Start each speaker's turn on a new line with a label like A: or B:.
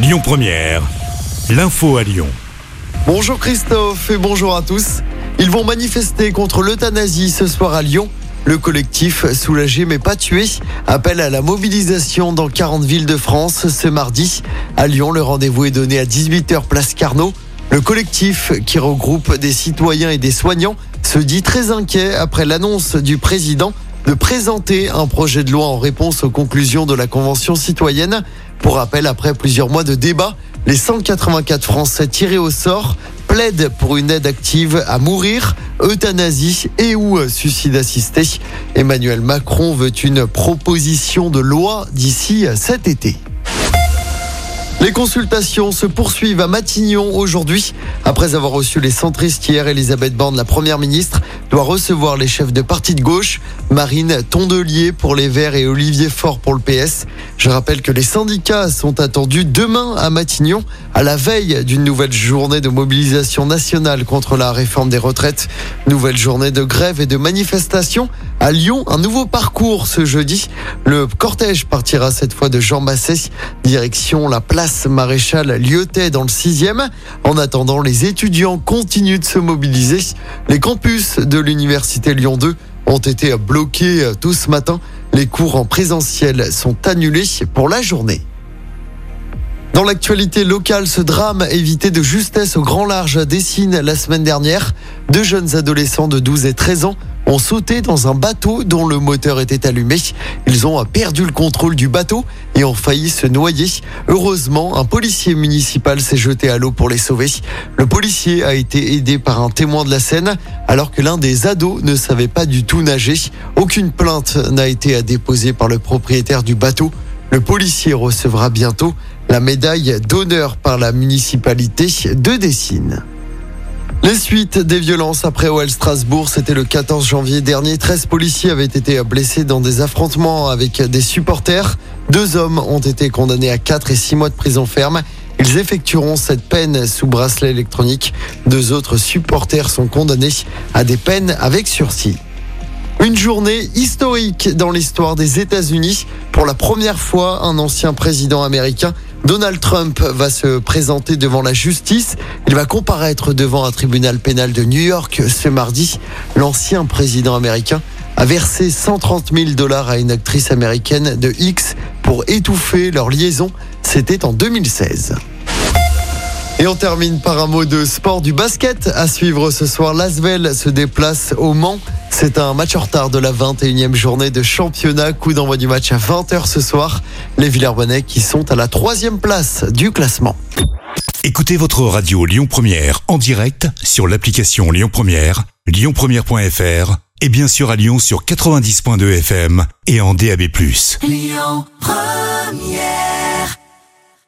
A: Lyon Première, l'info à Lyon.
B: Bonjour Christophe et bonjour à tous. Ils vont manifester contre l'euthanasie ce soir à Lyon. Le collectif Soulagé mais pas tué appelle à la mobilisation dans 40 villes de France ce mardi. À Lyon, le rendez-vous est donné à 18h place Carnot. Le collectif, qui regroupe des citoyens et des soignants, se dit très inquiet après l'annonce du président de présenter un projet de loi en réponse aux conclusions de la Convention citoyenne. Pour rappel, après plusieurs mois de débat, les 184 Français tirés au sort plaident pour une aide active à mourir, euthanasie et ou suicide assisté. Emmanuel Macron veut une proposition de loi d'ici cet été. Les consultations se poursuivent à Matignon aujourd'hui. Après avoir reçu les centristes hier, Elisabeth Borne, la première ministre, doit recevoir les chefs de parti de gauche, Marine Tondelier pour les Verts et Olivier Faure pour le PS. Je rappelle que les syndicats sont attendus demain à Matignon, à la veille d'une nouvelle journée de mobilisation nationale contre la réforme des retraites. Nouvelle journée de grève et de manifestation. À Lyon, un nouveau parcours ce jeudi. Le cortège partira cette fois de Jean Basset, direction la place Maréchal Lyotet dans le 6e. En attendant, les étudiants continuent de se mobiliser. Les campus de l'université Lyon 2 ont été bloqués tout ce matin. Les cours en présentiel sont annulés pour la journée. Dans l'actualité locale, ce drame évité de justesse au grand large dessine la semaine dernière. Deux jeunes adolescents de 12 et 13 ans ont sauté dans un bateau dont le moteur était allumé. Ils ont perdu le contrôle du bateau et ont failli se noyer. Heureusement, un policier municipal s'est jeté à l'eau pour les sauver. Le policier a été aidé par un témoin de la scène alors que l'un des ados ne savait pas du tout nager. Aucune plainte n'a été déposée par le propriétaire du bateau. Le policier recevra bientôt la médaille d'honneur par la municipalité de Dessine. Les suites des violences après OL Strasbourg, c'était le 14 janvier dernier. 13 policiers avaient été blessés dans des affrontements avec des supporters. Deux hommes ont été condamnés à 4 et 6 mois de prison ferme. Ils effectueront cette peine sous bracelet électronique. Deux autres supporters sont condamnés à des peines avec sursis. Une journée historique dans l'histoire des États-Unis. Pour la première fois, un ancien président américain, Donald Trump, va se présenter devant la justice. Il va comparaître devant un tribunal pénal de New York ce mardi. L'ancien président américain a versé 130 000 dollars à une actrice américaine de X pour étouffer leur liaison. C'était en 2016. Et on termine par un mot de sport du basket. À suivre ce soir, Lasvel se déplace au Mans. C'est un match en retard de la 21e journée de championnat. Coup d'envoi du match à 20h ce soir. Les Villers-Bonnais qui sont à la troisième place du classement.
A: Écoutez votre radio Lyon Première en direct sur l'application Lyon Première, lyonpremière.fr et bien sûr à Lyon sur 90.2 FM et en DAB+. Lyon Première